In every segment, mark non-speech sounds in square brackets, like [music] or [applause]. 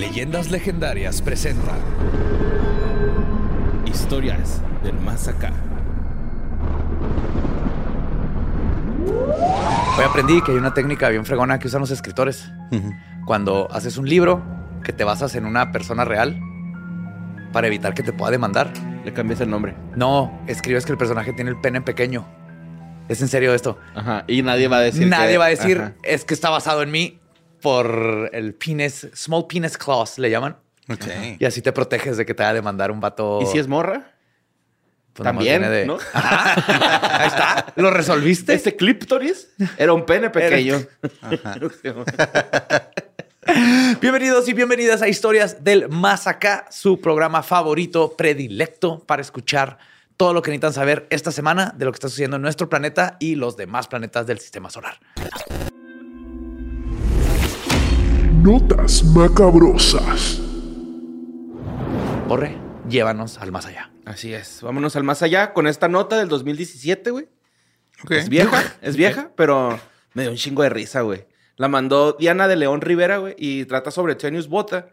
Leyendas Legendarias presenta Historias del Más Acá. Hoy aprendí que hay una técnica bien fregona que usan los escritores. Cuando haces un libro que te basas en una persona real para evitar que te pueda demandar. Le cambias el nombre. No, escribes que el personaje tiene el pene pequeño. Es en serio esto. Ajá. Y nadie va a decir. Nadie que- va a decir, Ajá. es que está basado en mí por el penis, small penis clause, le llaman. Ok. Y así te proteges de que te vaya a demandar un vato. ¿Y si es morra? pues, también, de- ¿no? Ajá. [laughs] Ahí está. ¿Lo resolviste? Este clíptoris era un pene pequeño. [laughs] Bienvenidos y bienvenidas a Historias del Más Acá, su programa favorito, predilecto para escuchar todo lo que necesitan saber esta semana de lo que está sucediendo en nuestro planeta y los demás planetas del sistema solar. Notas macabrosas. Borre, llévanos al más allá. Así es. Vámonos al más allá con esta nota del 2017, güey. Es vieja, es vieja, pero me dio un chingo de risa, güey. La mandó Diana de León Rivera, güey, y trata sobre Tenius Bota,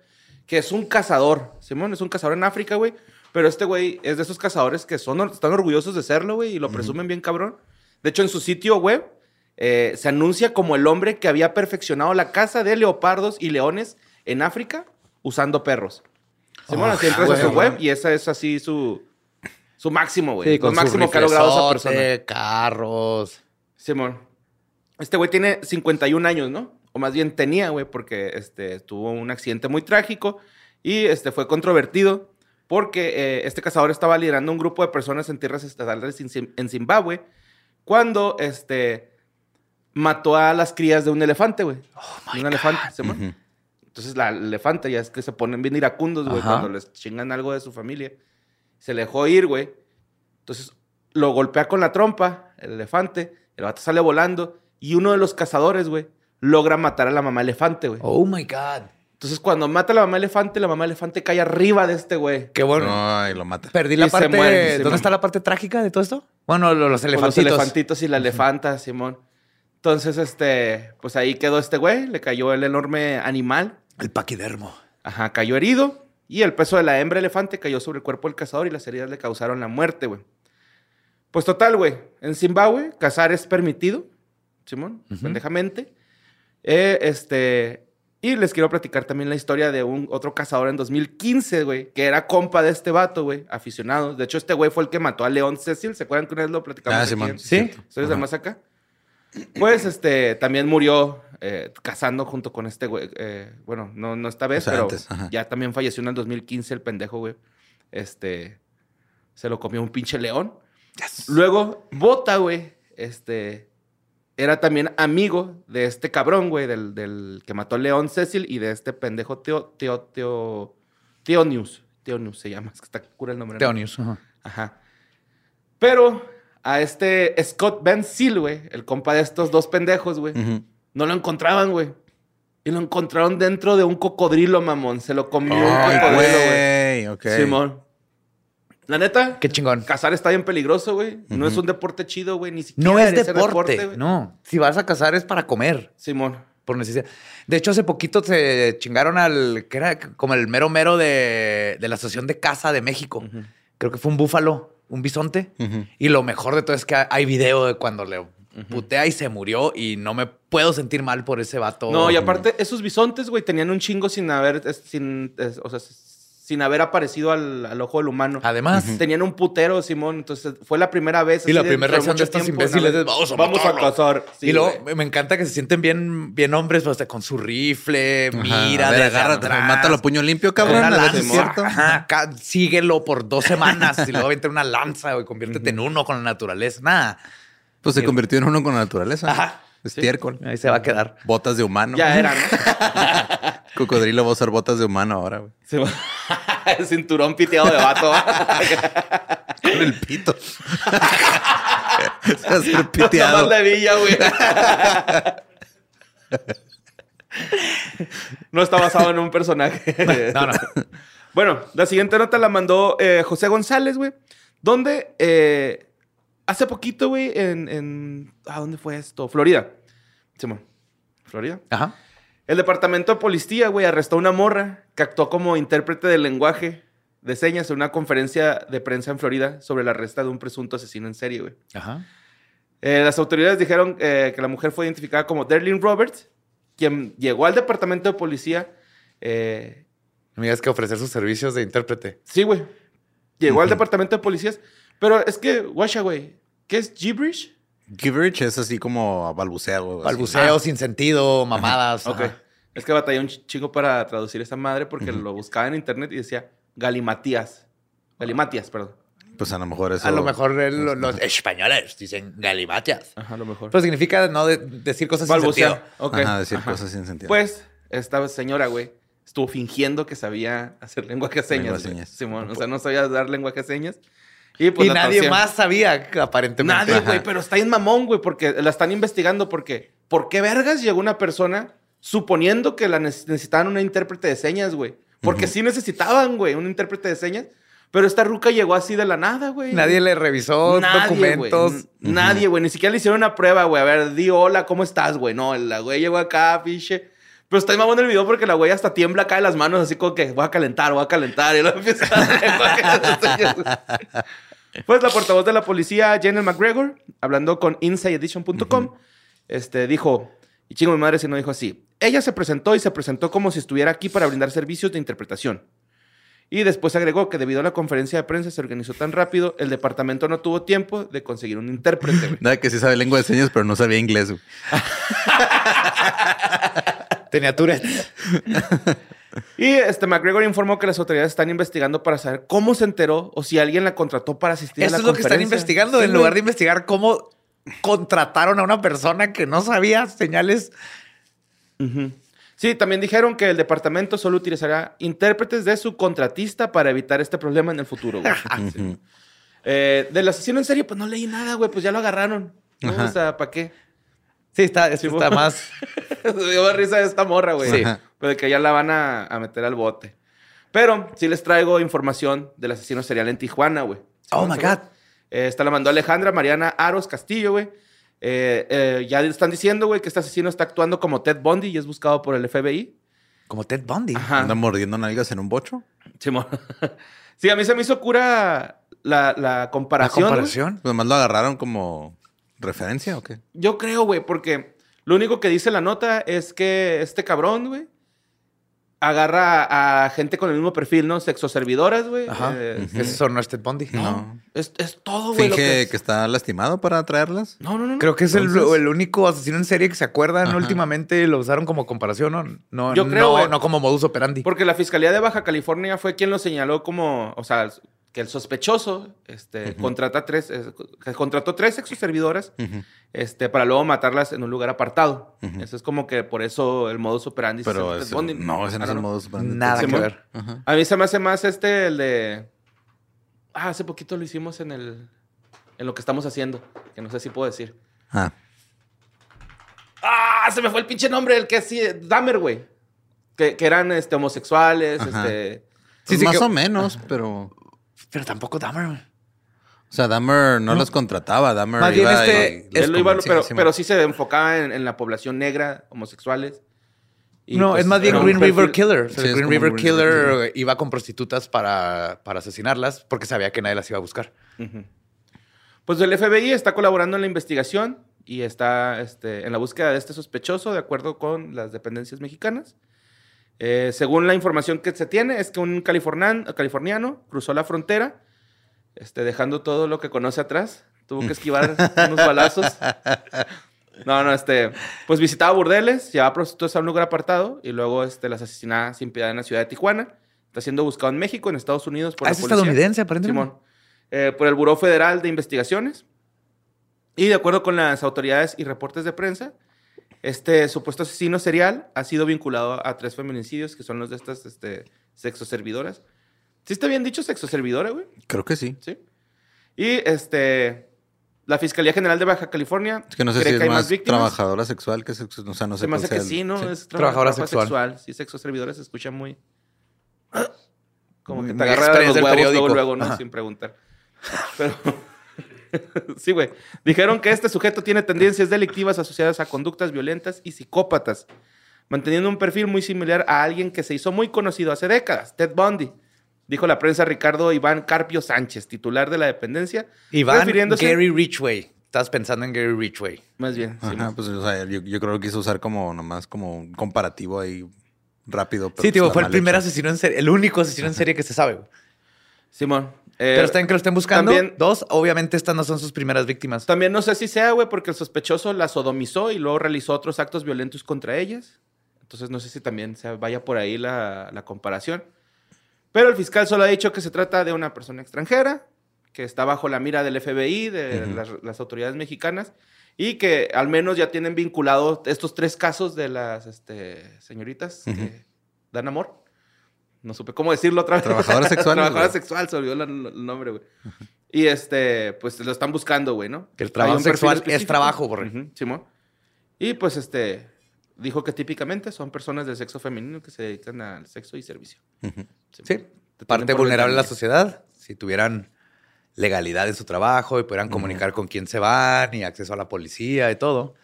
que es un cazador. Simón es un cazador en África, güey. Pero este güey es de esos cazadores que son, están orgullosos de serlo, güey, y lo presumen bien cabrón. De hecho, en su sitio web eh, se anuncia como el hombre que había perfeccionado la caza de leopardos y leones en África usando perros. Simón, así entras a su güey. web y esa es así su, su máximo, güey. Sí, con su máximo que ha logrado esa persona. carros. Simón. Este güey tiene 51 años, ¿no? O más bien tenía, güey, porque este, tuvo un accidente muy trágico y este, fue controvertido porque eh, este cazador estaba liderando un grupo de personas en tierras estatales en Zimbabue cuando este, mató a las crías de un elefante, güey. De un elefante, Simón. Ujú. Entonces la el elefante ya es que se ponen bien iracundos, güey, cuando les chingan algo de su familia. Se le dejó ir, güey. Entonces lo golpea con la trompa, el elefante, el vato sale volando y uno de los cazadores, güey, logra matar a la mamá elefante, güey. Oh my God. Entonces cuando mata a la mamá elefante, la mamá elefante cae arriba de este güey. Qué bueno. Ay, lo mata. Perdí Y la se parte. ¿Dónde está la parte trágica de todo esto? Bueno, lo- los elefantitos. Los elefantitos y la elefanta, Simón. Entonces, este, pues ahí quedó este güey, le cayó el enorme animal. El paquidermo. Ajá, cayó herido y el peso de la hembra elefante cayó sobre el cuerpo del cazador y las heridas le causaron la muerte, güey. Pues total, güey. En Zimbabue, cazar es permitido, Simón, pendejamente. Eh, este, y les quiero platicar también la historia de un otro cazador en 2015, güey, que era compa de este vato, güey, aficionado. De hecho, este güey fue el que mató a León Cecil. ¿Se acuerdan que una vez lo platicamos? Ah, aquí Sí. ¿Historias del más acá? Pues, este, también murió eh, cazando junto con este güey. eh, bueno, no, no esta vez, O sea, pero antes, ya también falleció en el 2015 el pendejo, güey. Este, se lo comió un pinche león. Luego, Bota, güey, este, era también amigo de este cabrón, güey, del, del que mató a León Cecil y de este pendejo Teo, Teo, Teo, Teonius. Teonius se llama, es que está cura el nombre. ¿no? Teonius. ajá. Ajá. Pero a este Scott Ben Seal, güey, el compa de estos dos pendejos, güey, no lo encontraban, güey. Y lo encontraron dentro de un cocodrilo, mamón. Se lo comió un cocodrilo, güey. güey. Ok. Simón. La neta, Qué chingón. cazar está bien peligroso, güey. No es un deporte chido, güey. Ni siquiera No es deporte. güey. no. Si vas a cazar es para comer. Simón. Por necesidad. De hecho, hace poquito se chingaron al. que era como el mero mero de, de la Asociación de Caza de México. Creo que fue un búfalo, un bisonte. Y lo mejor de todo es que hay video de cuando le putea y se murió. Y no me puedo sentir mal por ese vato. No, y aparte, esos bisontes, güey, tenían un chingo sin haber, sin, o sea, sin haber aparecido al, al ojo del humano. Además. Tenían un putero, Simón. Entonces, fue la primera vez. Y la primera reacción de estos tiempo, imbéciles es, "Vamos a Vamos a matarlo". cazar. Sí, y luego güey. me encanta que se sienten bien, bien hombres, pues, con su rifle, Ajá. mira, ver, agárrate, mátalo a puño limpio, cabrón. lanza, es cierto. ajá, síguelo por dos semanas y luego vente una lanza, güey, conviértete en uno con la naturaleza. Nada. Pues se convirtió en uno con la naturaleza. Ajá. Estiércol. Ahí se va a quedar. Botas de humano. Ya era, ¿no? [laughs] Cocodrilo va a usar botas de humano ahora, güey. Se va- [laughs] El cinturón piteado de vato. Con el pito. se va a hacer [laughs] Nada piteado. más de villa, güey. No está basado en un personaje. No, no. Bueno, la siguiente nota la mandó eh, José González, güey. Donde eh, hace poquito, güey, en, en- ¿A dónde fue esto? Florida. Simón. Florida. Ajá. El departamento de policía, güey, arrestó a una morra que actuó como intérprete del lenguaje de señas en una conferencia de prensa en Florida sobre la arresta de un presunto asesino en serie, güey. Ajá. Eh, las autoridades dijeron eh, que la mujer fue identificada como Derlin Roberts, quien llegó al departamento de policía. eh, Mira, es que ofrecer sus servicios de intérprete. sí, güey. Llegó al departamento de policías. Pero es que, guacha, güey. ¿Qué es gibberish? Gibberish es así como balbuceo. así. Balbuceo sin sentido, mamadas. Ok. ajá. Es que batallé un ch- chico para traducir esa madre porque lo buscaba en internet y decía galimatías. Galimatias, perdón. Pues a lo mejor eso. A lo mejor el- los españoles dicen galimatias. Ajá, a lo mejor. Pero significa no de- decir cosas sin Balbucear. sentido. Ok. Ajá, decir Ajá. cosas sin sentido. Pues, esta señora, güey, estuvo fingiendo que sabía hacer lenguaje de señas. Lenguaje señas. Simón, o sea, no sabía dar lenguaje de señas. Y, pues, y nadie torcieron. más sabía, aparentemente. Nadie, güey, pero está en mamón, güey, porque la están investigando porque ¿por qué vergas llegó una persona suponiendo que la neces- necesitaban una intérprete de señas, güey? Porque sí necesitaban, güey, un intérprete de señas, pero esta ruca llegó así de la nada, güey. Nadie le revisó Nadie, documentos. Nadie, güey. Ni siquiera le hicieron una prueba, güey. A ver, di hola, ¿cómo estás, güey? No, la güey llegó acá, fiche. Pero está mamón el video porque la güey hasta tiembla acá de las manos, así como que voy a calentar, voy a calentar. Y luego empieza a [laughs] Pues la portavoz de la policía, Jenna McGregor, hablando con InsideEdition.com, este, dijo, y chingo mi madre si no dijo así, ella se presentó y se presentó como si estuviera aquí para brindar servicios de interpretación. Y después agregó que debido a la conferencia de prensa se organizó tan rápido, el departamento no tuvo tiempo de conseguir un intérprete. [laughs] Nada que sí sabe lengua de señas, pero no sabía inglés. Tenía Tourette. [laughs] [laughs] y este McGregor informó que las autoridades están investigando para saber cómo se enteró o si alguien la contrató para asistir a Eso la es lo que están investigando. Sí, en güey. lugar de investigar cómo contrataron a una persona que no sabía señales. Sí, también dijeron que el departamento solo utilizará intérpretes de su contratista para evitar este problema en el futuro. güey. [laughs] Sí. Eh, del asesino en serie, pues no leí nada, güey. Pues ya lo agarraron. ¿no? O sea, ¿para qué? Sí, está, Sí, está más. [laughs] Dio risa esta morra, güey. Sí. Pero de que ya la van a, a meter al bote. Pero sí les traigo información del asesino serial en Tijuana, güey. Oh my God. Eh, esta la mandó Alejandra Mariana Aros Castillo, güey. Eh, eh, ya están diciendo, güey, que este asesino está actuando como Ted Bundy y es buscado por el FBI. Como Ted Bundy. Ajá. Anda mordiendo nalgas en un bocho. Simón. [laughs] sí, a mí se me hizo cura la, la La comparación. güey. comparación. Pues más lo agarraron como referencia o qué? Yo creo, güey, porque lo único que dice la nota es que este cabrón, güey, agarra a gente con el mismo perfil, ¿no? Sexoservidoras, güey. Ajá. Eh, Eso no es Ted Bundy. No. es, es todo, güey. lo Finge que... que- está lastimado para traerlas. No, no, no. no. Creo que es el, Entonces- el único asesino en serie que se acuerdan. Ajá. Últimamente lo usaron como comparación, ¿no? No, Yo creo, no, no como modus operandi. Porque la Fiscalía de Baja California fue quien lo señaló como, o sea, que el sospechoso este, contrata tres, eh, contrató tres sexoservidoras Ujú. este, para luego matarlas en un lugar apartado. Eso es como que por eso el modus operandi. se Pero Bundy. no, ese no es el modo operandi. Nada que ver. A mí se me hace más este, el de... Ah, hace poquito lo hicimos en el... En lo que estamos haciendo. Que no sé si puedo decir. Ah, ¡Ah! Se me fue el pinche nombre. El que sí... Dahmer, güey. Que, que eran este, homosexuales, Ajá. este... Sí, sí, más que- o menos, pero... Pero tampoco Dahmer. güey. O sea, Dahmer no, los contrataba. Dahmer Más bien iba este- y los Él lo iba, pero, sí, pero sí se enfocaba en, en la población negra, homosexuales. Y, no, pues, es más bien Green River perfil- Killer. O sea, Sí, es Green River Green Killer River iba con prostitutas para, para asesinarlas porque sabía que nadie las iba a buscar. Pues el FBI está colaborando en la investigación y está este, en la búsqueda de este sospechoso, de acuerdo con las dependencias mexicanas. Eh, según la información que se tiene, es que un californian- californiano cruzó la frontera, este, dejando todo lo que conoce atrás. Tuvo que esquivar [laughs] unos balazos. No, no, este, pues visitaba burdeles, llevaba prostitutas a un lugar apartado y luego este, las asesinaba sin piedad en la ciudad de Tijuana. Está siendo buscado en México, en Estados Unidos por Ah, la es policía. estadounidense, aparentemente. Simón. Eh, por el Buró Federal de Investigaciones. Y de acuerdo con las autoridades y reportes de prensa, este supuesto asesino serial ha sido vinculado a tres feminicidios, que son los de estas este, sexoservidoras. ¿Sí está bien dicho sexoservidora, güey? Creo que sí. Sí. Y este, la Fiscalía General de Baja California Es que no sé cree si que es hay más víctimas. trabajadora sexual que sexo... O sea, no sé Se me hace que el- sí, ¿no? sí. Es tra- Trabajadora trabajo sexual. Sí, sexoservidora se escucha muy... [coughs] Como Muy- que te agarra los huevos luego, luego, ¿no? Ajá. Sin preguntar. Pero... [laughs] sí, güey. Dijeron que este sujeto tiene tendencias delictivas asociadas a conductas violentas y psicópatas. manteniendo un perfil muy similar a alguien que se hizo muy conocido hace décadas, Ted Bundy. Dijo la prensa Ricardo Iván Carpio Sánchez, titular de la dependencia. Iván refiriéndose- Gary Richway. Estás pensando en Gary Richway. Más bien. sí, Ajá, pues o sea, yo, yo creo que quiso usar como nomás como un comparativo ahí rápido. pero Sí, pues tío, está fue el primer hecho. asesino en serie, el único asesino en serie que se sabe. güey. Simón. Eh, Pero está bien que lo estén buscando. también- Dos, obviamente estas no son sus primeras víctimas. También no sé si sea, güey, porque el sospechoso la sodomizó y luego realizó otros actos violentos contra ellas. Entonces no sé si también se vaya por ahí la, la comparación. Pero el fiscal solo ha dicho que se trata de una persona extranjera, que está bajo la mira del FBI, de las, las autoridades mexicanas, y que al menos ya tienen vinculados estos tres casos de las este, señoritas Ujú. que dan amor. No supe cómo decirlo otra vez. Trabajadoras [laughs] sexuales, Trabajadora güey. sexual, se olvidó el nombre, güey. Y este, pues lo están buscando, güey, ¿no? Que el trabajo sexual es trabajo. Ujú, Simón. Y pues este, dijo que típicamente son personas del sexo femenino que se dedican al sexo y servicio. Sí. Te Parte vulnerable de la sociedad. Si tuvieran legalidad en su trabajo y pudieran comunicar con quién se van y acceso a la policía y todo,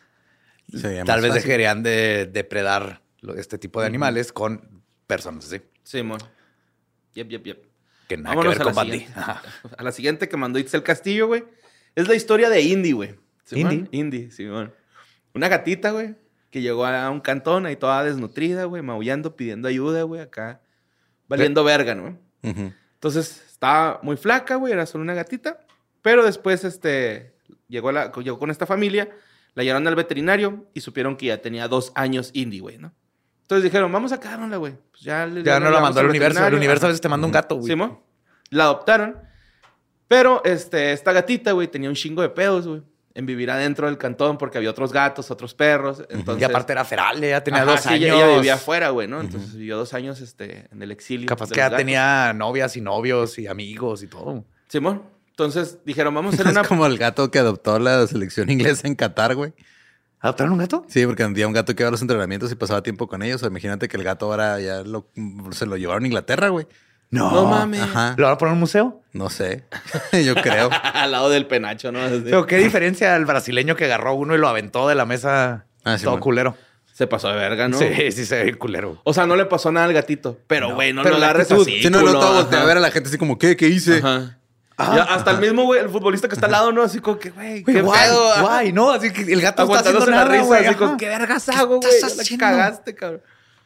Sería tal vez fácil. dejarían de depredar este tipo de animales con personas así. Simón. Yep, yep, yep. Que nada Vámonos que ver a con la siguiente. [laughs] A la siguiente que mandó Itzel Castillo, güey. Es la historia de Indy, güey. Simón. Indy. Indy, Simón. Una gatita, güey, que llegó a un cantón ahí toda desnutrida, güey, maullando, pidiendo ayuda, güey, acá. Valiendo verga, ¿no? Entonces, estaba muy flaca, güey, era solo una gatita. Pero después, este, llegó, la- llegó con esta familia, la llevaron al veterinario y supieron que ya tenía dos años Indy, güey, ¿no? Entonces dijeron, vamos a quedárnosla, güey. Pues ya, le- Ya no la mandó al universo. El universo a veces te manda un gato, güey. Simón. La adoptaron. Pero este, esta gatita, güey, tenía un chingo de pedos, güey. En vivir adentro del cantón porque había otros gatos, otros perros. Entonces, y aparte era feral, ya tenía Ajá, dos sí, años. ella- Ella vivía afuera, güey, ¿no? Entonces vivió dos años este, en el exilio. Capaz que ya gatos. tenía novias y novios y amigos y todo. Simón. Entonces dijeron, vamos a hacer [laughs] Es una. como el gato que adoptó la selección inglesa en Qatar, güey. ¿Adoptaron un gato? Sí, porque había un gato que iba a los entrenamientos y pasaba tiempo con ellos. O imagínate que el gato ahora ya lo, se lo llevaron a Inglaterra, güey. No. No mames. Ajá. ¿Lo van a poner en un museo? No sé. [laughs] Yo creo. [laughs] Al lado del penacho, ¿no? Así. Pero qué diferencia al brasileño que agarró uno y lo aventó de la mesa Ah, sí, todo bueno. culero. Se pasó de verga, ¿no? Sí, sí se ve culero. O sea, no le pasó nada al gatito. Pero, güey, no, lo agarres así. Si no, no, todo voltea a ver a la gente así como, ¿qué? ¿Qué hice? Ajá. Ya, hasta el mismo, güey, el futbolista que está al lado, ¿no? Así como que, güey, qué guay, pedo. Ajá. guay, ¿no? Así que el gato está haciendo la risa, güey, así como. ¿qué vergas ¿Qué hago, güey? la cagaste, cabrón.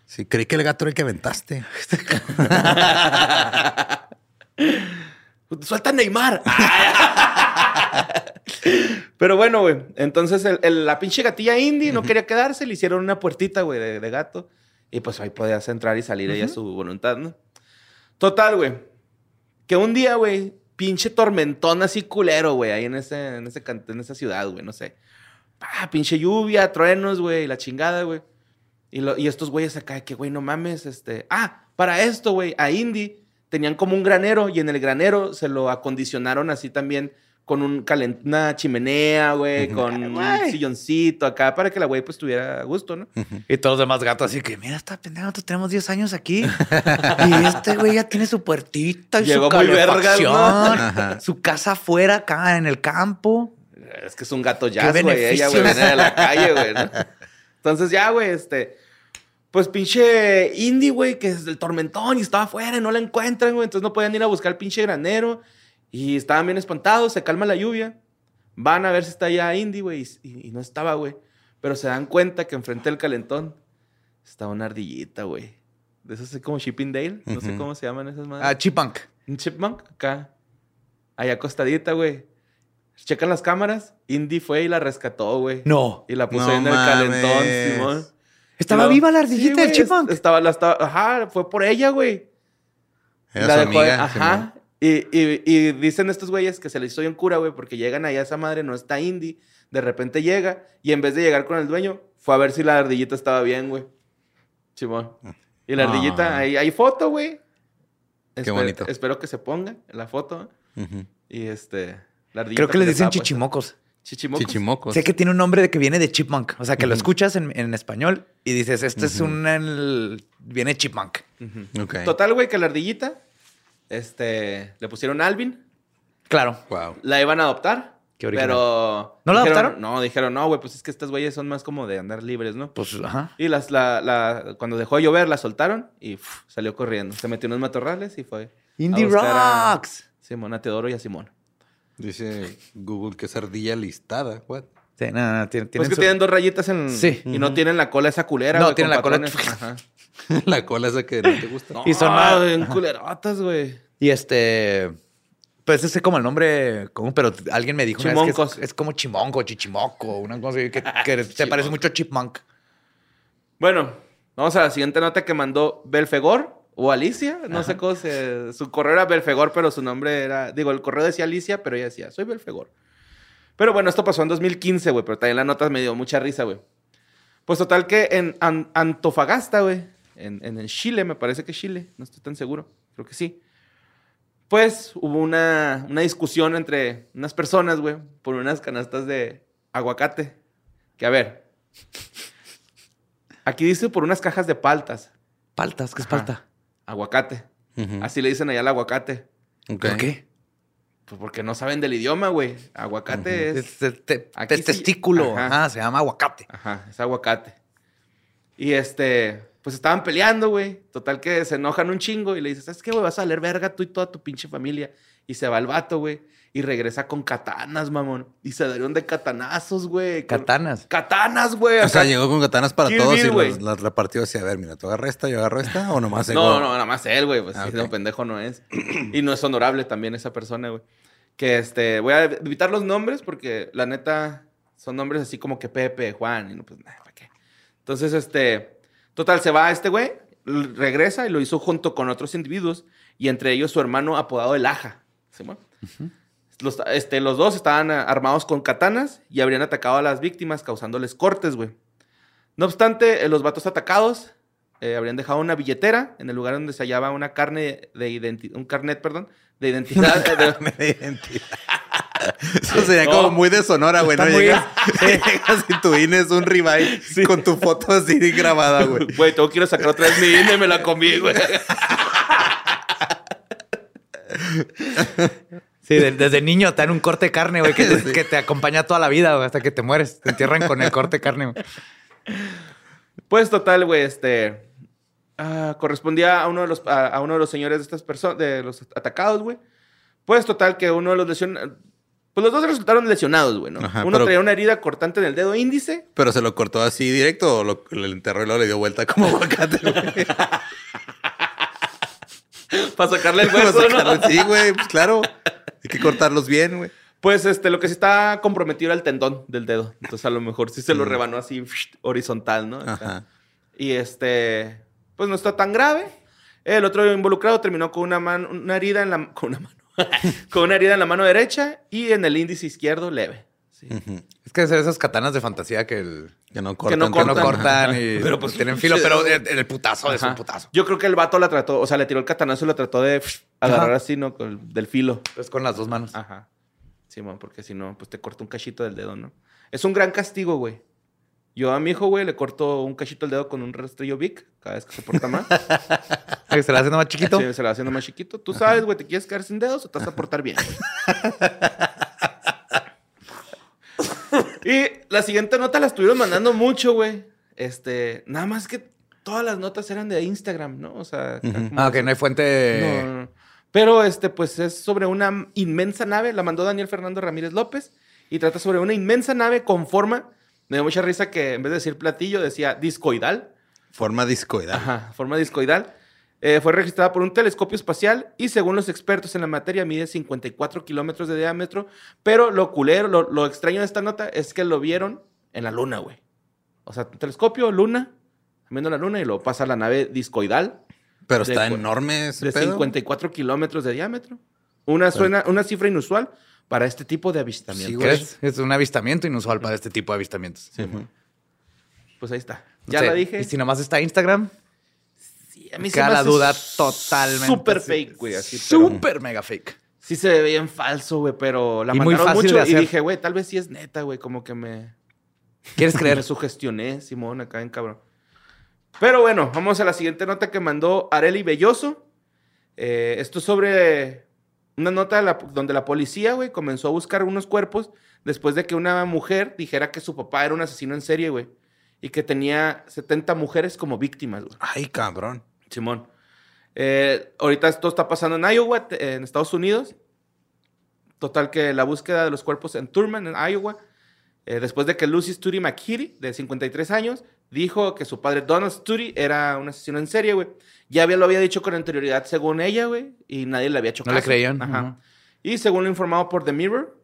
Sí, creí que el gato era el que aventaste. [laughs] Suelta a Neymar. [laughs] Pero bueno, güey. Entonces el- el- la pinche gatilla indie no quería quedarse. Le hicieron una puertita, güey, de, de gato. Y pues ahí podías entrar y salir ella a su voluntad, ¿no? Total, güey. Que un día, güey, pinche tormentón así culero, güey, ahí en, ese, en, ese, en esa ciudad, güey, no sé. Ah, pinche lluvia, truenos, güey, la chingada, güey. Y, lo- y estos güeyes acá, que, güey, no mames, este... Ah, para esto, güey, a Indy tenían como un granero y en el granero se lo acondicionaron así también con un calen- una chimenea, güey, con un güey. silloncito acá para que la güey pues tuviera a gusto, ¿no? Y todos los demás gatos así que, mira, esta pendeja, nosotros tenemos 10 años aquí. y este güey ya tiene su puertita y Llegó su muy su casa afuera acá en el campo. Es que es un gato jazz, güey. Ella, güey, viene de la calle, güey, ¿no? Entonces ya, güey, este... Pues pinche Indy, güey, que es del tormentón y estaba afuera y no la encuentran, güey. Entonces no podían ir a buscar el pinche granero. Y estaban bien espantados, se calma la lluvia. Van a ver si está ya Indy, güey. Y, y no estaba, güey. Pero se dan cuenta que enfrente del calentón estaba una ardillita, güey. De esas así como Shipping Dale. No sé cómo se llaman esas madres. Ah, Chipunk. Un chipmunk acá. Ahí acostadita, güey. Checan las cámaras. Indy fue y la rescató, güey. No. Y la puso No ahí en el calentón. Simón. ¿Estaba viva la ardillita Sí, del Chipmunk? es- Estaba, la estaba, ajá, fue por ella, güey. Era La su dejó- amiga. Ajá. Y, y- y dicen estos güeyes que se le hizo bien cura, güey, porque llegan allá, esa madre no está Indy. De repente llega y en vez de llegar con el dueño, fue a ver si la ardillita estaba bien, güey. Simón. Y la Ah. ardillita, ahí hay foto, güey. Espe- bonito. Espero que se ponga en la foto. Ujú. Y este, la ardillita. Creo que les pues, dicen puesta. chichimocos. Chichimocos. Chichimocos. Sé que tiene un nombre de que viene de chipmunk. O sea, que lo escuchas en, en español y dices, este es un... el- viene chipmunk. Total, güey, que la ardillita, este, le pusieron Alvin, Claro. Wow. la iban a adoptar. Qué original. Pero. ¿No la dijeron- adoptaron? No, dijeron, no, güey, pues es que estas güeyes son más como de andar libres, ¿no? Pues, ajá. Y las, la, la, cuando dejó de llover, la soltaron y uf, salió corriendo. Se metió en unos matorrales y fue. Indie a Rocks. Simón, a Teodoro y a Simón. Dice Google que es ardilla listada. What? Sí, no, no, tienen, Pues tienen que su- tienen dos rayitas en. Sí. Y no tienen la cola esa culera, No, güey, tienen la cola- patrones. Ajá. [laughs] La cola esa que no te gusta. Y son más- bien culerotas, güey. Y este. Pues ese es como el nombre común, pero alguien me dijo una vez que es, es como chimonco, chichimoco, una cosa así que, que se [laughs] parece mucho a chipmunk. Bueno, vamos a la siguiente nota que mandó Belfegor o Alicia. No sé cómo se. Su correo era Belfegor, pero su nombre era. Digo, el correo decía Alicia, pero ella decía, soy Belfegor. Pero bueno, esto pasó en 2015, güey, pero también la nota me dio mucha risa, güey. Pues total que en An- Antofagasta, güey, en, en Chile, me parece que Chile, no estoy tan seguro, creo que sí. Pues hubo una, una discusión entre unas personas, güey, por unas canastas de aguacate. Que a ver, aquí dice por unas cajas de paltas, Paltas, ¿qué es Ajá. palta? aguacate. Así le dicen allá al aguacate. Ok. ¿Por qué? Pues porque no saben del idioma, güey. Aguacate es... Es, es- te- Aquí es sí- testículo. Ajá. Ajá, se llama aguacate. Ajá, es aguacate. Y este, pues estaban peleando, güey. Total que se enojan un chingo y le dices, ¿sabes qué, güey? Vas a valer verga tú y toda tu pinche familia. Y se va el vato, güey. Y regresa con katanas, mamón. Y se dieron de katanazos, güey. Con- Katanas. Katanas, güey. O sea, llegó con katanas para Kill todos Bill, y güey. las, las repartió así. A ver, mira, tú agarras esta, yo agarro esta, o nomás No, ego? no, nada más él, güey. Pues Ah, sí, no, pendejo no es. [clears throat] y no es honorable también esa persona, güey. Que este, voy a evitar los nombres porque la neta son nombres así como que Pepe, Juan, y no, pues nada, ¿para qué? Entonces, este, total, se va este güey, regresa y lo hizo junto con otros individuos y entre ellos su hermano apodado El Aja. ¿sí, mo? Los, este, los dos estaban armados con katanas y habrían atacado a las víctimas causándoles cortes, güey. No obstante, eh, los vatos atacados eh, habrían dejado una billetera en el lugar donde se hallaba una carne de identi- un carnet, perdón, de identidad. eh, de- de identidad. Eso sería No. como muy de Sonora, güey. ¿no? Llegas, [laughs] [laughs] llegas y tu INE es un ribeye con tu foto así grabada, güey. [laughs] Güey, tengo que ir a sacar otra vez mi INE y me la comí, güey. Sí, de- desde niño te dan un corte de carne, güey, que, te- que te acompaña toda la vida, güey, hasta que te mueres. Te entierran con el corte de carne, güey. Pues total, güey, este ah, correspondía a uno de los a, a uno de los señores de estas personas de los atacados, güey. Pues total que uno de los lesionados pues los dos resultaron lesionados, güey, ¿no? Ajá, uno pero- traía una herida cortante en el dedo índice Pero se lo cortó así directo o lo, le enterró y luego le dio vuelta como aguacate, güey. [laughs] para sacarle el [laughs] Para hueso, ¿no? Sí, güey, pues claro. [laughs] Hay que cortarlos bien, güey. Pues este, lo que sí está comprometido era el tendón del dedo. Entonces a lo mejor sí se lo Mm. rebanó así horizontal, ¿no? Ajá. Y este, pues no está tan grave. El otro involucrado terminó con una mano, una herida en la [laughs] con una mano, con una herida en la mano derecha y en el índice izquierdo leve. Sí. Ujú. Es que esas katanas de fantasía que, el- Que no no cortan. que no Cortan, y Pero, pues, tienen filo, pero en el putazo es un putazo. Yo creo que el vato la trató, o sea, le tiró el catanazo y lo trató de agarrar Ajá. así, ¿no? Con el- del filo. Entonces con las dos manos. Ajá. Sí, man, porque si no, pues te corta un cachito del dedo, ¿no? Es un gran castigo, güey. Yo a mi hijo, güey, le corto un cachito del dedo con un rastrillo Vic cada vez que se porta mal. [laughs] Se la haciendo más chiquito. Sí, se la va haciendo más chiquito. Tú sabes, güey, ¿te quieres quedar sin dedos o te vas a portar bien? [laughs] y la siguiente nota la estuvieron mandando [laughs] mucho, güey. Este, nada más que todas las notas eran de Instagram, ¿no? O sea, Ah, ok, no hay fuente. no, no, no. Pero este, pues es sobre una inmensa nave. La mandó Daniel Fernando Ramírez López. Y trata sobre una inmensa nave con forma. Me dio mucha risa que en vez de decir platillo decía discoidal. Forma discoidal. Ajá, forma discoidal. Eh, fue registrada por un telescopio espacial y según los expertos en la materia mide 54 kilómetros de diámetro. Pero lo culero, lo, lo extraño de esta nota es que lo vieron en la luna, güey. O sea, telescopio, luna, viendo la luna y luego pasa la nave discoidal Pero De está enorme ese de pedo. 54 kilómetros de diámetro. Una, suena, una cifra inusual para este tipo de avistamiento. Sí. ¿Crees? Es un avistamiento inusual para este tipo de avistamientos. Pues ahí está. Ya Sí. la dije. Y si nomás está Instagram, a mí se queda me duda totalmente. Súper fake, güey. Súper mega fake. Sí se ve bien falso, güey, pero la Y muy fácil mucho de y dije, güey, tal vez sí es neta, güey, como que me, ¿Quieres [laughs] me creer? sugestioné, Simón, acá en cabrón. Pero bueno, vamos a la siguiente nota que mandó Areli Belloso. Eh, esto es sobre Una nota la- donde la policía, güey, comenzó a buscar unos cuerpos después de que una mujer dijera que su papá era un asesino en serie, güey. Y que tenía 70 mujeres como víctimas, güey. Ay, cabrón. Simón. Eh, ahorita esto está pasando en Iowa, en Estados Unidos. Total que la búsqueda de los cuerpos en Turman, en Iowa, eh, después de que Lucy Studi McKitty, de 53 años, dijo que su padre Donald Studi era un asesino en serie, güey. Ya había, lo había dicho con anterioridad según ella, güey, y nadie le había hecho No le caso. creían, Ajá. Y según lo informado por The Mirror,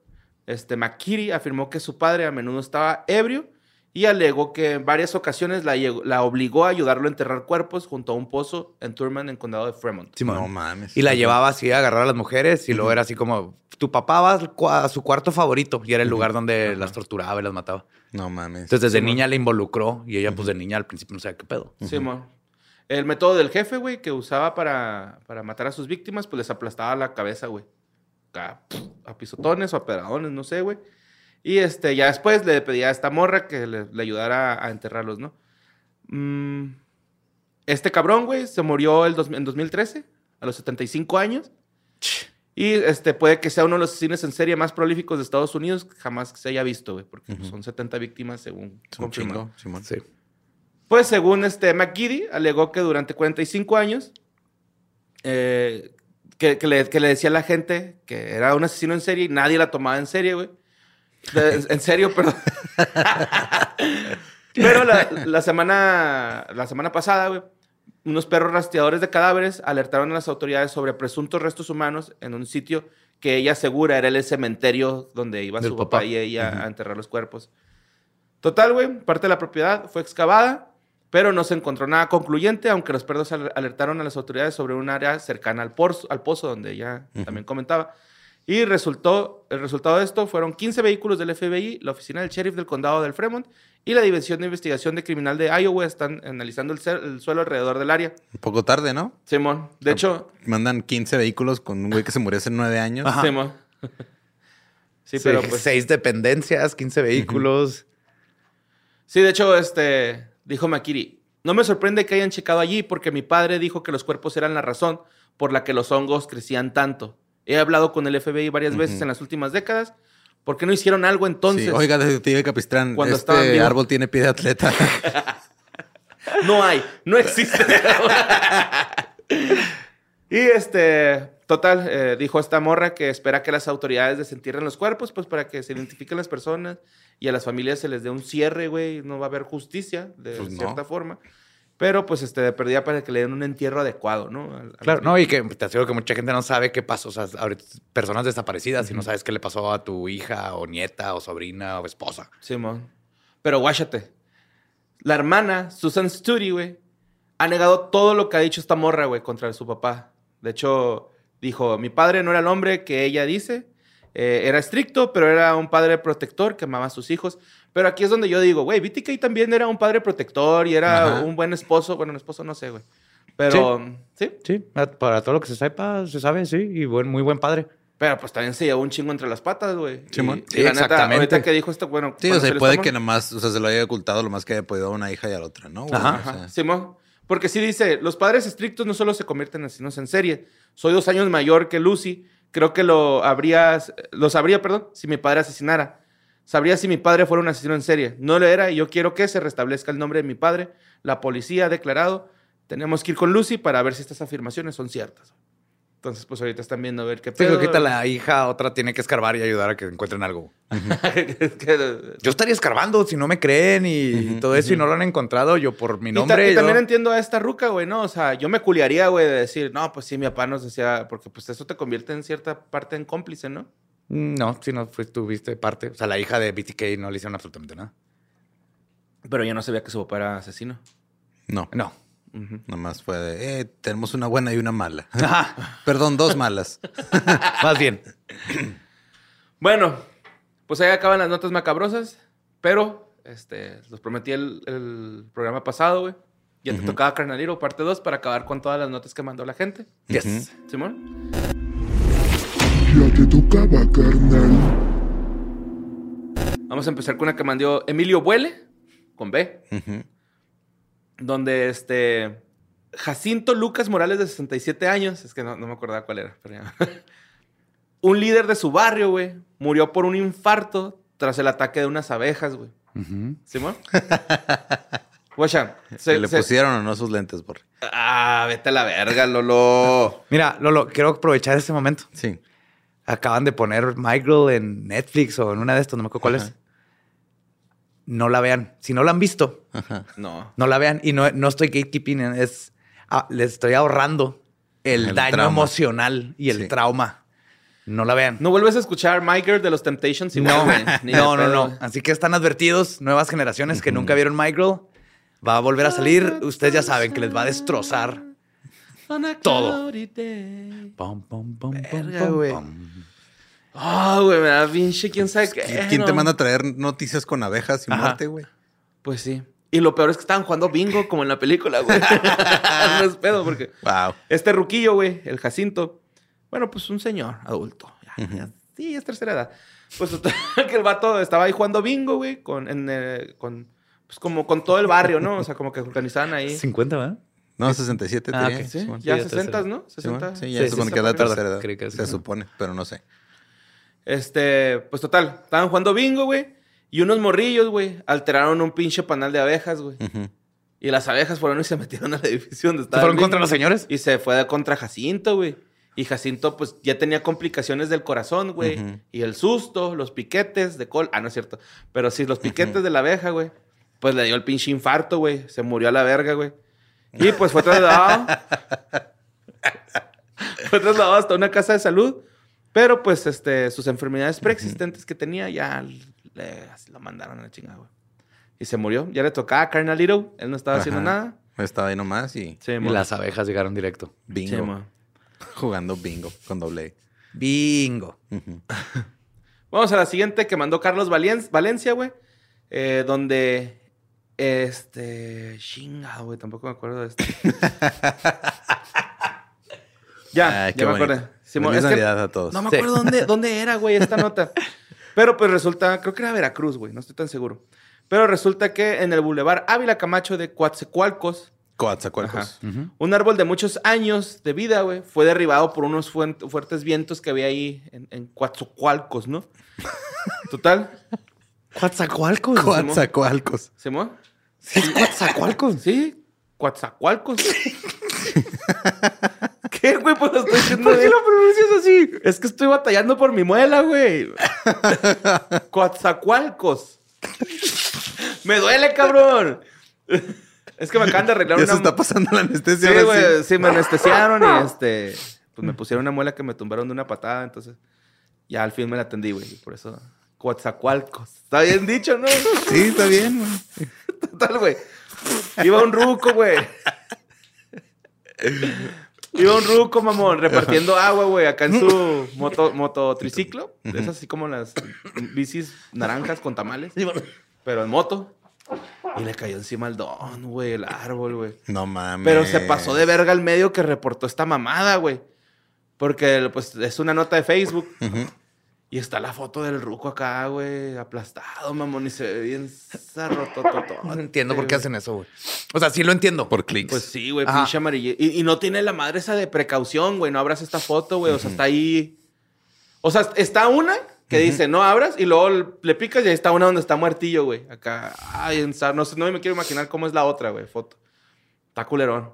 este, McKitty afirmó que su padre a menudo estaba ebrio y alegó que en varias ocasiones la, llegó- la obligó a ayudarlo a enterrar cuerpos junto a un pozo en Turman, en condado de Fremont. Simón. No mames. Y la llevaba así a agarrar a las mujeres y luego era así como, tu papá va a su cuarto favorito y era el lugar donde las torturaba y las mataba. No mames. Entonces desde niña le involucró y ella pues de niña al principio no sabía qué pedo. Simón. El método del jefe, güey, que usaba para, para matar a sus víctimas, pues les aplastaba la cabeza, güey. Acá, pf, A pisotones o a pedradones, no sé, güey. Y este, ya después le pedía a esta morra que le, le ayudara a, enterrarlos, ¿no? Mm, este cabrón, güey, se murió el dos- en 2013, a los 75 años. Y este, puede que sea uno de los asesinos en serie más prolíficos de Estados Unidos jamás que se haya visto, güey, porque pues, son 70 víctimas según confirmado. chingo, Simón. Sí. Pues según este McGiddy, alegó que durante 45 años eh, que, que le, que le decía a la gente que era un asesino en serie y nadie la tomaba en serio, güey. De- en serio, perdón. [laughs] Pero la, la semana, la semana pasada, güey, unos perros rastreadores de cadáveres alertaron a las autoridades sobre presuntos restos humanos en un sitio que ella asegura era el cementerio donde iba Del su papá, papá. y ella a enterrar los cuerpos. Total, güey, parte de la propiedad fue excavada, pero no se encontró nada concluyente, aunque los perros al- alertaron a las autoridades sobre un área cercana al, porzo- al pozo, donde ella también comentaba. Y resultó, el resultado de esto fueron 15 vehículos del FBI, la oficina del sheriff del condado del Fremont y la División de Investigación de Criminal de Iowa están analizando el, suelo alrededor del área. Un poco tarde, ¿no? Simón, de hecho, Mandan 15 vehículos con un güey que se murió hace 9 años. Simón. Sí, [laughs] Sí, pero pues... Seis dependencias, 15 vehículos. Sí, de hecho, este, dijo Makiri, no me sorprende que hayan checado allí porque mi padre dijo que los cuerpos eran la razón por la que los hongos crecían tanto. He hablado con el FBI varias veces en las últimas décadas. ¿Por qué no hicieron algo entonces? Sí, Oiga, detective Capistrán, Cuando este árbol tiene pie de atleta. [laughs] No hay, no existe. y este, total, eh, dijo esta morra que espera que las autoridades desentierren los cuerpos, pues para que se identifiquen las personas y a las familias se les dé un cierre, güey. No va a haber justicia de Pues no. cierta forma. Pero pues este, de perdida para que le den un entierro adecuado, ¿no? Al- Claro, no, y que te aseguro que mucha gente no sabe qué pasó. O sea, ahorita personas desaparecidas y no sabes qué le pasó a tu hija o nieta o sobrina o esposa. Simón. Pero guáchate. La hermana, Susan Studi, güey, ha negado todo lo que ha dicho esta morra, güey, contra su papá. De hecho, dijo, mi padre no era el hombre que ella dice. Eh, era estricto, pero era un padre protector que amaba a sus hijos. Pero aquí es donde yo digo, güey, BTK también era un padre protector y era Ajá. un buen esposo. Bueno, un esposo no sé, güey. Pero, ¿sí? Sí, para todo lo que se sepa, se sabe, sí, y buen, muy buen padre. Pero pues también se llevó un chingo entre las patas, güey. Y- Sí, y la neta, exactamente. ahorita que dijo esto, bueno. Sí, o sea, se puede que mor- nada más, o sea, se lo haya ocultado lo más que haya podido a una hija y a la otra, ¿no? güey? Ajá. O sea, Ajá, Simón. Porque sí dice, los padres estrictos no solo se convierten en asesinos en serie. Soy dos años mayor que Lucy. Creo que lo habría, lo sabría, perdón, si mi padre asesinara. Sabría si mi padre fuera un asesino en serie. No lo era y yo quiero que se restablezca el nombre de mi padre. La policía ha declarado, tenemos que ir con Lucy para ver si estas afirmaciones son ciertas. Entonces, pues ahorita están viendo a ver qué pedo. que quita la hija, otra tiene que escarbar y ayudar a que encuentren algo. Es [laughs] que- Yo estaría escarbando si no me creen y todo eso y no lo han encontrado. Yo por mi Y ta- nombre. Y, también yo- entiendo a esta ruca, güey, ¿no? O sea, yo me culiaría, güey, de decir, no, pues sí, mi papá nos decía, porque pues eso te convierte en cierta parte en cómplice, ¿no? No, si no fuiste, tuviste parte. O sea, la hija de BTK no le hicieron absolutamente nada. Pero yo no sabía que su papá era asesino. no, No. Ujú. nomás fue de, eh, tenemos una buena y una mala. [laughs] Ajá. [laughs] Perdón, dos malas. [laughs] Más bien. Bueno, pues ahí acaban las notas macabrosas, pero, este, los prometí el, el programa pasado, güey. Ya te tocaba Carnalero, parte 2, para acabar con todas las notas que mandó la gente. Yes. Simón. Ya te tocaba, carnal. Vamos a empezar con una que mandó Emilio Buele, con B. Donde este Jacinto Lucas Morales de 67 años, es que no, no me acordaba cuál era, pero ya. [laughs] un líder de su barrio, güey, murió por un infarto tras el ataque de unas abejas, güey. ¿Simón? [laughs] Guacha, ¿Se, se- le se- pusieron o no sus lentes, Borre? Ah, vete a la verga, Lolo. [laughs] Mira, Lolo, quiero aprovechar este momento. Sí. Acaban de poner Michael en Netflix o en una de estas, no me acuerdo cuál es. No la vean. Si no la han visto, Ajá. No. no la vean. Y no, no estoy gatekeeping, es... ah, les estoy ahorrando el, El daño trauma. emocional y el Sí. trauma. No la vean. No vuelves a escuchar My Girl de los Temptations igual, No. [laughs] Ni no, no, no. Así que están advertidos, nuevas generaciones que nunca vieron My Girl. Va a volver a salir. Ustedes ya saben que les va a destrozar todo. Pum, pum, pum, Verga, pum, güey. Ah, me da pinche quién sabe qué. ¿Quién te manda a traer noticias con abejas y Ajá. muerte, güey? Pues sí. Y lo peor es que estaban jugando bingo como en la película, güey. [laughs] [laughs] no es pedo porque... Wow. Este ruquillo, güey, el Jacinto. Bueno, pues un señor adulto. Ya, ya, sí, es tercera edad. Pues [laughs] que el vato estaba ahí jugando bingo, güey, con, en, eh, con, pues como con todo el barrio, ¿no? O sea, como que organizaban ahí. 50, ¿verdad? No, 67 Ah, tenía. ok. Sí, ya Sí, ya 60, tercera. ¿no? Simón. 60. Sí, ya Sí, se supone sí, que es la tercera edad. Se supone, pero no sé. Este, pues total, estaban jugando bingo, güey. Y unos morrillos, güey, alteraron un pinche panal de abejas, güey. Ujú. Y las abejas fueron y se [laughs] metieron al edificio donde ¿Se estaba. fueron contra los señores? Y se fue de contra Jacinto, güey. Y Jacinto, pues, ya tenía complicaciones del corazón, güey. Y el susto, los piquetes de col... Ah, no es cierto. Pero sí, los piquetes de la abeja, güey. Pues le dio el pinche infarto, güey. Se murió a la verga, güey. Y pues fue trasladado... [laughs] fue trasladado hasta una casa de salud. Pero, pues, este, sus enfermedades preexistentes que tenía ya le, lo mandaron a la chingada, güey. Y se murió. Ya le tocaba a Carnalito. Él no estaba haciendo nada. Estaba ahí nomás y Sí, Y las abejas llegaron directo. bingo. Sí. [laughs] Jugando bingo con doble Bingo. E. Ujú. [laughs] Vamos a la siguiente que mandó Carlos Valien- Valencia, güey. eh, donde. Este. Chinga, güey. Tampoco me acuerdo de esto. [laughs] ya, Ay, ya me bonito. Simón, es que a todos. No me Sí. acuerdo dónde, dónde era, güey, esta nota. [laughs] Pero pues resulta, creo que era Veracruz, güey. No estoy tan seguro. Pero resulta que en el bulevar Ávila Camacho de Coatzacoalcos, Coatzacoalcos. Ajá. un árbol de muchos años de vida, güey, fue derribado por unos fuertes vientos que había ahí en, en Coatzacoalcos, ¿no? [laughs] Total. ¿Coatzacoalcos? Coatzacoalcos. ¿Simón? ¿Es Coatzacoalcos? Sí, Coatzacoalcos. [laughs] ¿Qué, güey? Pues lo estoy diciendo ¿Por qué lo pronuncias así? Es que estoy batallando por mi muela, güey. [laughs] Coatzacoalcos. Me duele, cabrón. Es que me acaban de arreglar Ya una... se está pasando la anestesia. Sí, güey. Sí, me anestesiaron y [laughs] este... Pues me pusieron una muela que me tumbaron de una patada, entonces... Ya al fin me la atendí, güey. Por eso... Coatzacoalcos. Está bien dicho, ¿no? Sí, está bien, güey. Total, güey. Iba un ruco, güey. Iba un ruco, mamón, repartiendo agua, güey, acá en su [laughs] moto, mototriciclo. De esas así como las bicis naranjas con tamales. Pero en moto. Y le cayó encima el don, güey, el árbol, güey. No mames. Pero se pasó de verga el medio que reportó esta mamada, güey. Porque, pues, es una nota de Facebook. Ujú. Y está la foto del ruco acá, güey, aplastado, mamón, y se ve bien zarrotototote, No entiendo por qué hacen eso, güey. O sea, sí lo entiendo. Por clics. Pues sí, güey, pinche amarillo. Y, y no tiene la madre esa de precaución, güey. No abras esta foto, güey. O sea, está ahí. O sea, está una que dice no abras y luego le picas y ahí está una donde está muertillo, güey. Acá. Ay, en no sé, no me quiero imaginar cómo es la otra, güey, foto. Está culerón.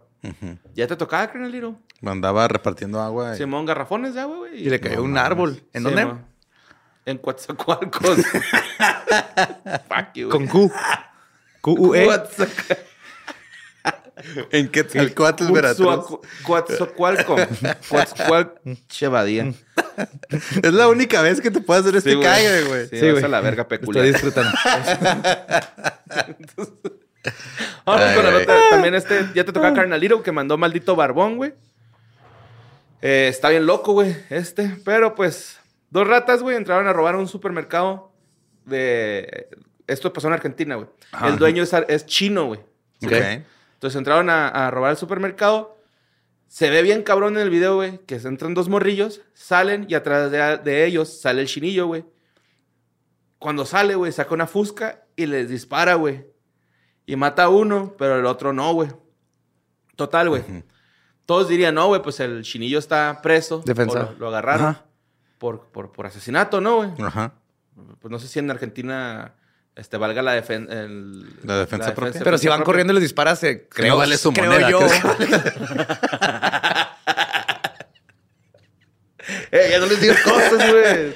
Ya te tocaba, Crenaliro. Andaba repartiendo agua. y- Simón, garrafones de agua, güey. Y le cayó No un mames. árbol. ¿En dónde? En Coatzacoalcos. [laughs] Fuck you, Con. Q. Q-U-E. En Quetzalcoatl, Veracruz. Coatzaco- Coatzacoalco. [laughs] Coatzacoalchevadía. Es la única vez que te puedo hacer este güey. cague, güey. Sí, Sí, vas güey. a la verga Estoy peculiar. disfrutando. [laughs] Vamos con la nota. También este, ya te tocaba Carnalito que mandó maldito barbón, güey. Eh, está bien loco, güey, este. Pero pues, dos ratas, güey, entraron a robar a un supermercado de... Esto pasó en Argentina, güey. El dueño es, es chino, güey. Ok. Entonces entraron a, a robar al supermercado. Se ve bien cabrón en el video, güey, que se entran dos morrillos, salen y atrás de, de ellos sale el chinillo, güey. Cuando sale, güey, saca una fusca y les dispara, güey. Y mata a uno, pero el otro no, güey. Total, güey. Todos dirían, no, güey, pues el chinillo está preso. Defensa. Lo, lo agarraron. Ajá. Por, por, por asesinato, ¿no, güey? Ajá. Pues no sé si en Argentina este, valga la, defen- el- La defensa propia. Pero si van propia. corriendo y les disparas, eh, creo, vale su creo moneda, yo. ¿crees [laughs] [laughs] Eh, ya no les digas cosas, güey.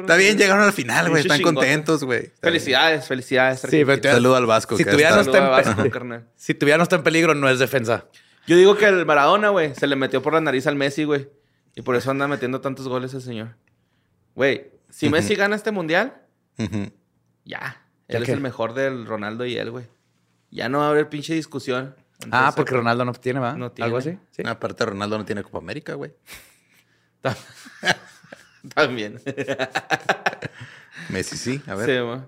Está bien, llegaron al final, güey. Están chingote. contentos, güey. Felicidades, felicidades. Sí, pero Argentina. Saludo al Vasco. Si tuviera está- no está en Vasco, carnal. [laughs] Si tu vida no está en peligro, no es defensa. Yo digo que el Maradona, güey, se le metió por la nariz al Messi, güey. Y por eso anda metiendo tantos goles el señor. Güey, si. Messi gana este mundial, ya. ¿Ya Él qué? es el mejor del Ronaldo y él, güey. Ya no va a haber pinche discusión. Ah, porque Ronaldo no tiene, ¿va? No tiene. Algo así. Sí. Aparte, Ronaldo no tiene Copa América, güey. [laughs] [laughs] También. [laughs] Messi sí. A ver. Sí, ma.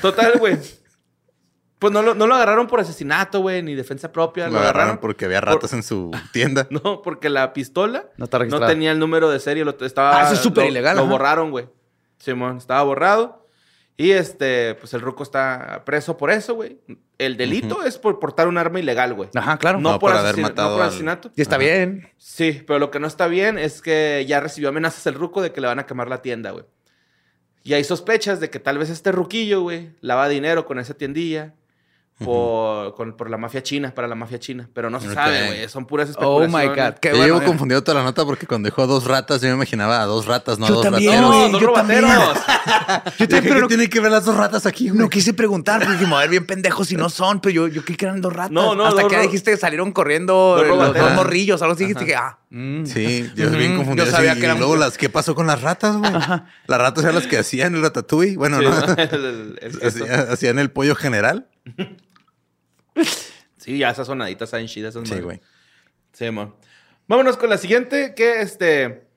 Total, güey. Pues no lo, no lo agarraron por asesinato, güey, ni defensa propia. Lo agarraron porque había ratas en su tienda. [laughs] No, porque la pistola No tenía el número de serie. Lo, estaba, Ah, eso es súper lo- ilegal, Lo ajá. borraron, güey. Simón, estaba borrado. Y este, pues el ruco está preso por eso, güey. El delito es por portar un arma ilegal, güey. Ajá, claro. No, No, por, por haber asesin- no matado por al- asesinato. Y está Ajá. bien. Sí, pero lo que no está bien es que ya recibió amenazas el ruco de que le van a quemar la tienda, güey. Y hay sospechas de que tal vez este ruquillo, güey, lava dinero con esa tiendilla por, con- por la mafia china, para la mafia china. Pero no se sabe, güey. Son puras Oh especulaciones. my God. Qué Yo bueno. llevo eh. confundido toda la nota porque cuando dijo dos ratas, yo me imaginaba a dos ratas, no a Yo dos también, rateros. No, dos yo también. [laughs] Yo [laughs] ¿Qué también, pero no, tiene que ver las dos ratas aquí, güey? no quise preguntar porque dijimos, a ver, bien pendejos si no son, pero yo, yo creí que eran dos ratas. No, no, Hasta dos que dijiste que salieron corriendo Dos los dos morrillos, algo así, dijiste que, ah, mm. Sí, yo Ujú, bien confundido. yo sabía que eran- Y luego, las, ¿qué pasó con las ratas, güey? Las ratas eran las que hacían el ratatouille. Bueno, Sí, no. [laughs] hacían el pollo general. Sí, ya esas sonaditas saben chidas. esas Sí, güey. Sí, man. Vámonos con la siguiente, que este.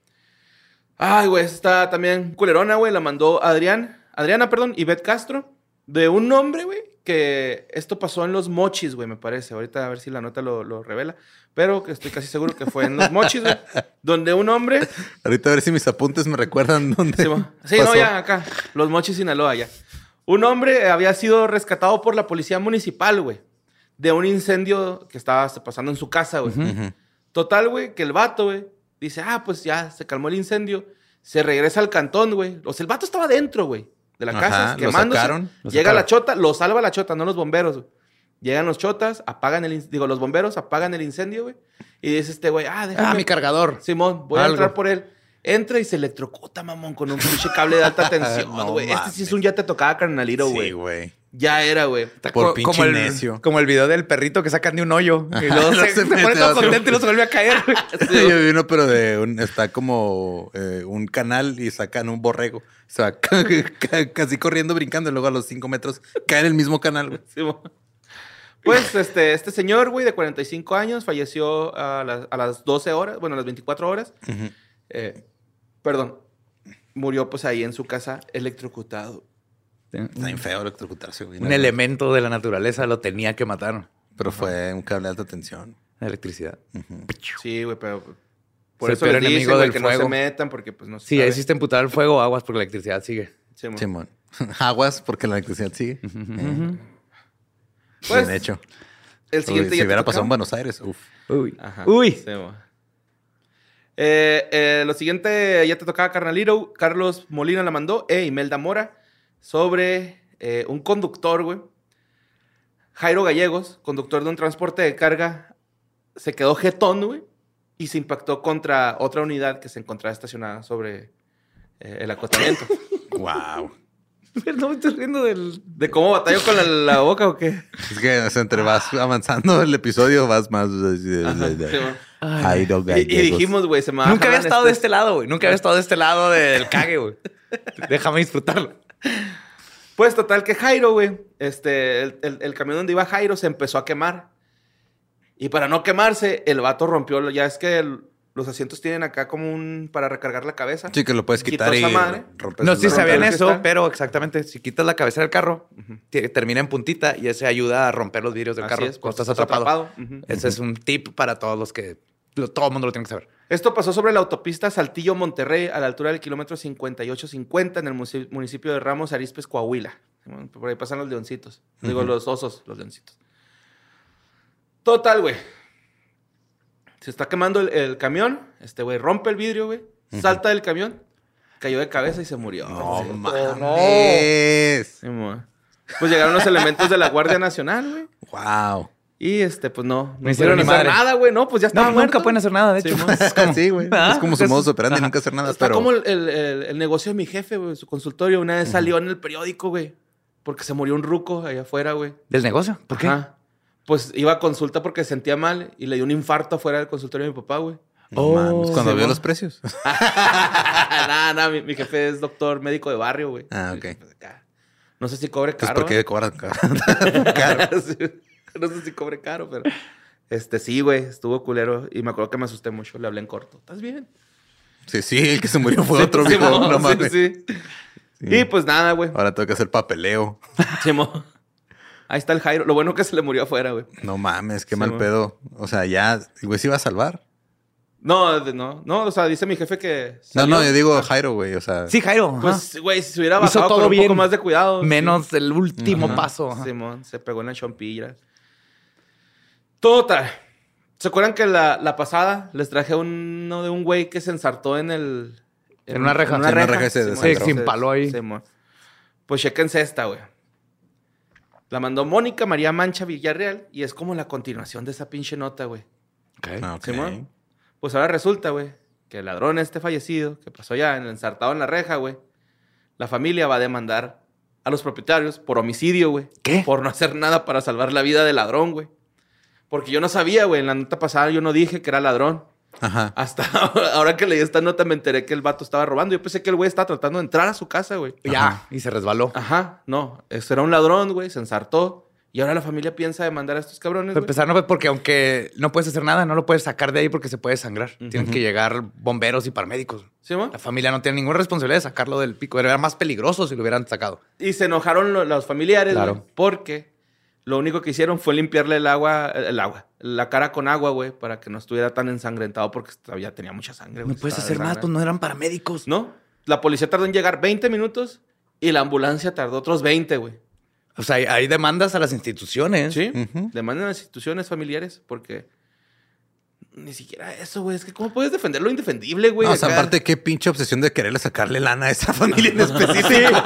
Ay, güey, está también culerona, güey. La mandó Adrián. Adriana, perdón, Ivette Castro. De un hombre, güey, que esto pasó en los mochis, güey, me parece. Ahorita a ver si la nota lo, lo revela. Pero que estoy casi seguro que fue en los mochis, güey. [laughs] donde un hombre. Ahorita a ver si mis apuntes me recuerdan dónde. Sí, no, ya, acá. Los mochis, Sinaloa, ya. Un hombre había sido rescatado por la policía municipal, güey. De un incendio que estaba pasando en su casa, güey. Total, güey, que el vato, güey, dice, ah, pues ya se calmó el incendio. Se regresa al cantón, güey. O sea, el vato estaba dentro, güey, de la Ajá, casa, lo quemándose. sacaron. Lo Llega la chota, lo salva la chota, no los bomberos, güey. Llegan los chotas, apagan el... Digo, los bomberos apagan el incendio, güey. Y dice este güey, ah, déjame... Ah, mi cargador. Simón, voy a entrar por él. Entra y se electrocuta, mamón, con un pinche cable de alta [laughs] tensión, No güey. este sí es un ya te tocaba carnalito, güey. Sí, güey. Ya era, güey. Por Co- pinche como el, necio. Como el video del perrito que sacan de un hoyo. [laughs] Y luego se, Se se pone todo contento y no se vuelve a caer. [laughs] güey. Yo vi uno, pero de un, está como eh, un canal y sacan un borrego. O sea, [laughs] ca- ca- casi corriendo, brincando, y luego a los cinco metros cae en el mismo canal, güey. Pues este, este señor, güey, de 45 años, falleció a las, a las 12 horas, bueno, a las 24 horas. Eh, perdón. Murió pues ahí en su casa electrocutado. Está bien feo electrocutarse, güey. Un elemento de la naturaleza lo tenía que matar. Pero fue un cable de alta tensión. Electricidad. Sí, güey, pero por Es eso el les enemigo dicen, del que no se fuego. metan porque pues no se Sí, sabe. existe emputar el fuego aguas porque la electricidad sigue. Simón. Simón. [laughs] Aguas, porque la electricidad sigue. Eh, Pues, bien hecho. El Uy, siguiente si ya te hubiera pasado en Buenos Aires, uf. Uy. Ajá. Uy. Simón. Eh, eh, lo siguiente ya te tocaba Carnalito. Carlos Molina la mandó. E Imelda Mora. Sobre eh, un conductor, güey. Jairo Gallegos, conductor de un transporte de carga, se quedó jetón, güey. Y se impactó contra otra unidad que se encontraba estacionada sobre eh, el acotamiento. [laughs] Wow. No me estoy riendo del. ¿De cómo batalló con la, la boca o qué? Es que o sea, entre vas avanzando el episodio, vas más. Ajá. Jairo y, y Gallegos. dijimos, güey, se me Nunca había estado de este- este lado, güey. Nunca había estado de este lado del cague, güey. [laughs] Déjame disfrutarlo. Pues total que Jairo, güey, este, el, el- el camión donde iba Jairo se empezó a quemar. Y para no quemarse, el vato rompió, ya es que el- los asientos tienen acá como un, para recargar la cabeza. Sí, que lo puedes Quitó quitar y madre. rompes No si sabían eso, pero exactamente, si quitas la cabeza del carro, te- termina en puntita y eso ayuda a romper los vidrios del Así carro es, cuando estás atrapado. Ese es un tip para todos los que... lo- todo el mundo lo tiene que saber. Esto pasó sobre la autopista Saltillo-Monterrey, a la altura del kilómetro 5850, en el municipio de Ramos Arizpes, Coahuila. Por ahí pasan los leoncitos. Digo, los osos, los leoncitos. Total, güey. Se está quemando el, el camión. Este güey rompe el vidrio, güey. Salta del camión. Cayó de cabeza y se murió. No Sí. mames. Pues llegaron los elementos de la Guardia Nacional, güey. Wow. Y este, pues no, no No hicieron ni hacer madre. nada, güey. No, pues ya No, estaba nunca pueden hacer nada, de hecho. [laughs] Es como- Sí, güey. Ah, es como su modo operandi, nunca hacer nada, Está pero... como el, el- negocio de mi jefe, güey, su consultorio. Una vez salió en el periódico, güey. Porque se murió un ruco allá afuera, güey. ¿Del negocio? ¿Por qué? Ajá. Pues iba a consulta porque se sentía mal y le dio un infarto afuera del consultorio de mi papá, güey. No Oh, mames, cuando vio los precios. [laughs] nada, nada, mi, mi jefe es doctor médico de barrio, güey. Ah, ok. Pues. No sé si cobre Pues caro. porque cobran caro. [laughs] Sí, [laughs] no sé si cobre caro, pero. Este sí, güey, estuvo culero. Y me acuerdo que me asusté mucho. Le hablé en corto. ¿Estás bien? Sí, sí, el que se murió fue otro, Sí, viejo. No sí, mames. sí. Y pues nada, güey. Ahora tengo que hacer papeleo. [laughs] Sí, mo. Ahí está el Jairo. Lo bueno que se le murió afuera, güey. No mames, qué Sí, mal mo. pedo. O sea, ya, el güey se iba a salvar. No, no, no, o sea, dice mi jefe que. No, salió. no, yo digo Jairo, güey. O sea, Sí, Jairo. Pues, güey, si se hubiera Hizo bajado todo con un bien. poco más de cuidado. sí. Menos el último Ajá. paso. ajá. Simón, se pegó en la chompilla. Total. ¿Se acuerdan que la, la pasada les traje uno de un güey que se ensartó en el... En una reja. En una en una reja. reja se ahí. Pues chequense esta, güey. La mandó Mónica María Mancha Villarreal y es como la continuación de esa pinche nota, güey. Ok. Ah, ok. Simón. Pues ahora resulta, güey, que el ladrón este fallecido, que pasó ya en el ensartado en la reja, güey, la familia va a demandar a los propietarios por homicidio, güey. ¿Qué? Por no hacer nada para salvar la vida del ladrón, güey. Porque yo no sabía, güey, en la nota pasada yo no dije que era ladrón. Ajá. Hasta [laughs] ahora que leí esta nota me enteré que el vato estaba robando. Yo pensé que el güey estaba tratando de entrar a su casa, güey. Ya, y se resbaló. Ajá, no. Este era un ladrón, güey, se ensartó. Y ahora la familia piensa demandar a estos cabrones, Para empezar, no fue porque aunque no puedes hacer nada, no lo puedes sacar de ahí porque se puede sangrar. Tienen que llegar bomberos y paramédicos. ¿Sí, mo? La familia no tiene ninguna responsabilidad de sacarlo del pico. Era más peligroso si lo hubieran sacado. Y se enojaron lo- los familiares, Claro. güey, porque lo único que hicieron fue limpiarle el agua, el, agua, la cara con agua, güey, para que no estuviera tan ensangrentado porque todavía tenía mucha sangre. No güey, puedes estaba hacer más, pues no eran paramédicos. No, la policía tardó en llegar 20 minutos y la ambulancia tardó otros 20, güey. O sea, hay, demandas a las instituciones. ¿Sí? Demandan a las instituciones familiares porque ni siquiera eso, güey. Es que ¿cómo puedes defender lo indefendible, güey? No, o sea, acá? aparte, qué pinche obsesión de quererle sacarle lana a esa [laughs] familia en específico.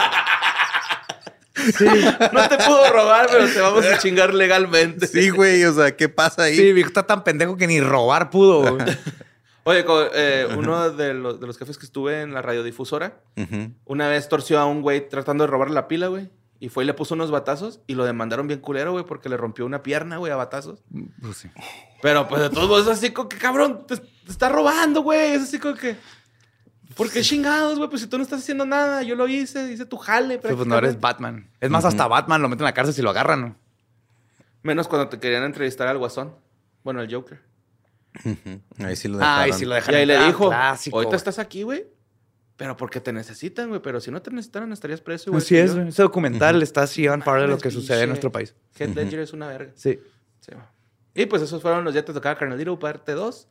[laughs] No te puedo robar, pero te vamos a chingar legalmente. Sí, güey, o sea, ¿qué pasa ahí? Sí, viejo está tan pendejo que ni robar pudo. güey. Oye, eh, uno de los, de los jefes que estuve en la radiodifusora, una vez torció a un güey tratando de robarle la pila, güey. Y fue y le puso unos batazos y lo demandaron bien culero, güey, porque le rompió una pierna, güey, a batazos. Pues sí. Pero pues de todos modos es así como que, cabrón, te, te está robando, güey. Es así como que... ¿Por qué chingados, güey? Pues si tú no estás haciendo nada, yo lo hice, hice tu jale. Pero pues no eres. Batman. Es más, hasta Batman lo meten a la cárcel si lo agarran. ¿no? Menos cuando te querían entrevistar al Guasón. Bueno, al Joker. Ahí sí lo dejaron. Ay, sí lo Y dejaron. ahí le Ah, dijo, clásico. ahorita estás aquí, güey. Pero porque te necesitan, güey. Pero si no te necesitaran, estarías preso, güey. Así es, güey. ese documental está así en parte de lo que sucede en nuestro país. Heath Ledger es una verga. Sí. Sí, y pues esos fueron los Ya te tocaba Carnalito, parte 2.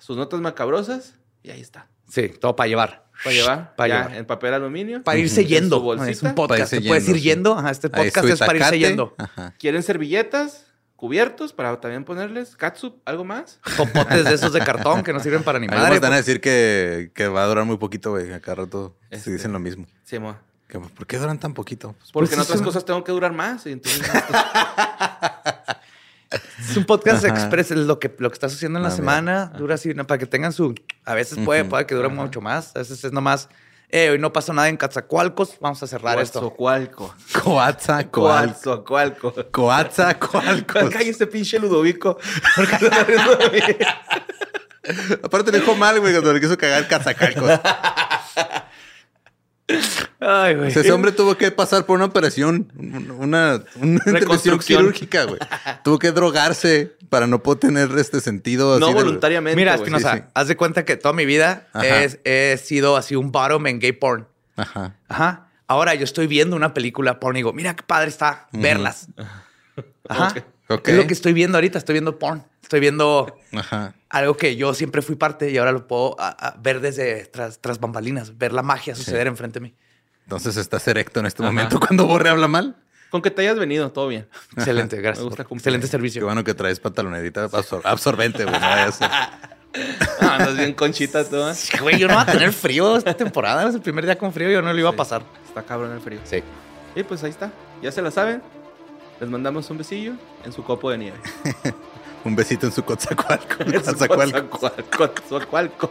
Sus notas macabrosas. Y ahí está. Sí, todo para llevar. Para llevar. Para llevar. en papel aluminio. Para irse En yendo. Es un Para podcast. irse ¿Te puedes ir yendo? Ajá, este podcast es para irse yendo. Ajá. ¿Quieren servilletas? ¿Cubiertos? Para también ponerles. ¿Catsup? ¿Algo más? Popotes de esos de cartón que no sirven para ni madre. van a decir que, que va a durar muy poquito, güey. Acá rato se Este. dicen lo mismo. Sí, mo. ¿Por qué duran tan poquito? Pues, Porque Pues en otras cosas tengo que durar más. Y entonces, [laughs] [laughs] Es un podcast Ajá. express, es lo que, lo que está sucediendo en la Ah, mira. semana. Dura así, ¿no? para que tengan su. A veces puede, puede que dure mucho más. A veces es nomás. Eh, hoy no pasó nada en Catzacualcos. Vamos a cerrar esto. Coatzacoalco. Coatza, coal. Coatzacoalco. Coatza, coalcos. Cállese, pinche Ludovico. [laughs] Aparte le dijo mal, güey, cuando le quiso cagar cazacalcos. Ay, güey. O sea, ese hombre tuvo que pasar por una operación, una, una [laughs] intervención Reconstrucción. quirúrgica, güey. tuvo que drogarse para no poder tener este sentido. No así de- voluntariamente. Mira. Espinosa, sí, sí. haz de cuenta que toda mi vida es- he sido así un bottom en gay porn. Ajá. Ajá. Ahora yo estoy viendo una película porn y digo, mira qué padre está verlas. [laughs] Ajá. Ok. Es lo que estoy viendo ahorita. Estoy viendo porn. Estoy viendo Ajá. algo que yo siempre fui parte y ahora lo puedo a- a ver desde tras, tras bambalinas, ver la magia suceder enfrente de mí. Entonces estás erecto en este momento cuando Borre habla mal. Con que te hayas venido, todo bien. Excelente, [laughs] gracias. Me gusta por-. Excelente Qué servicio. bueno que traes pantalonerita absor- absorbente, güey. no. [laughs] Ah, andas bien conchita tú, ¿eh? Güey, yo no voy a tener frío esta temporada. Es el primer día con frío, yo no lo iba a pasar. Está cabrón el frío. Sí. Y pues ahí está. Ya se la saben. Les mandamos un besillo en su copo de nieve. [laughs] Un besito en su Coatzacoalco. [laughs] En su Coatzacoalco.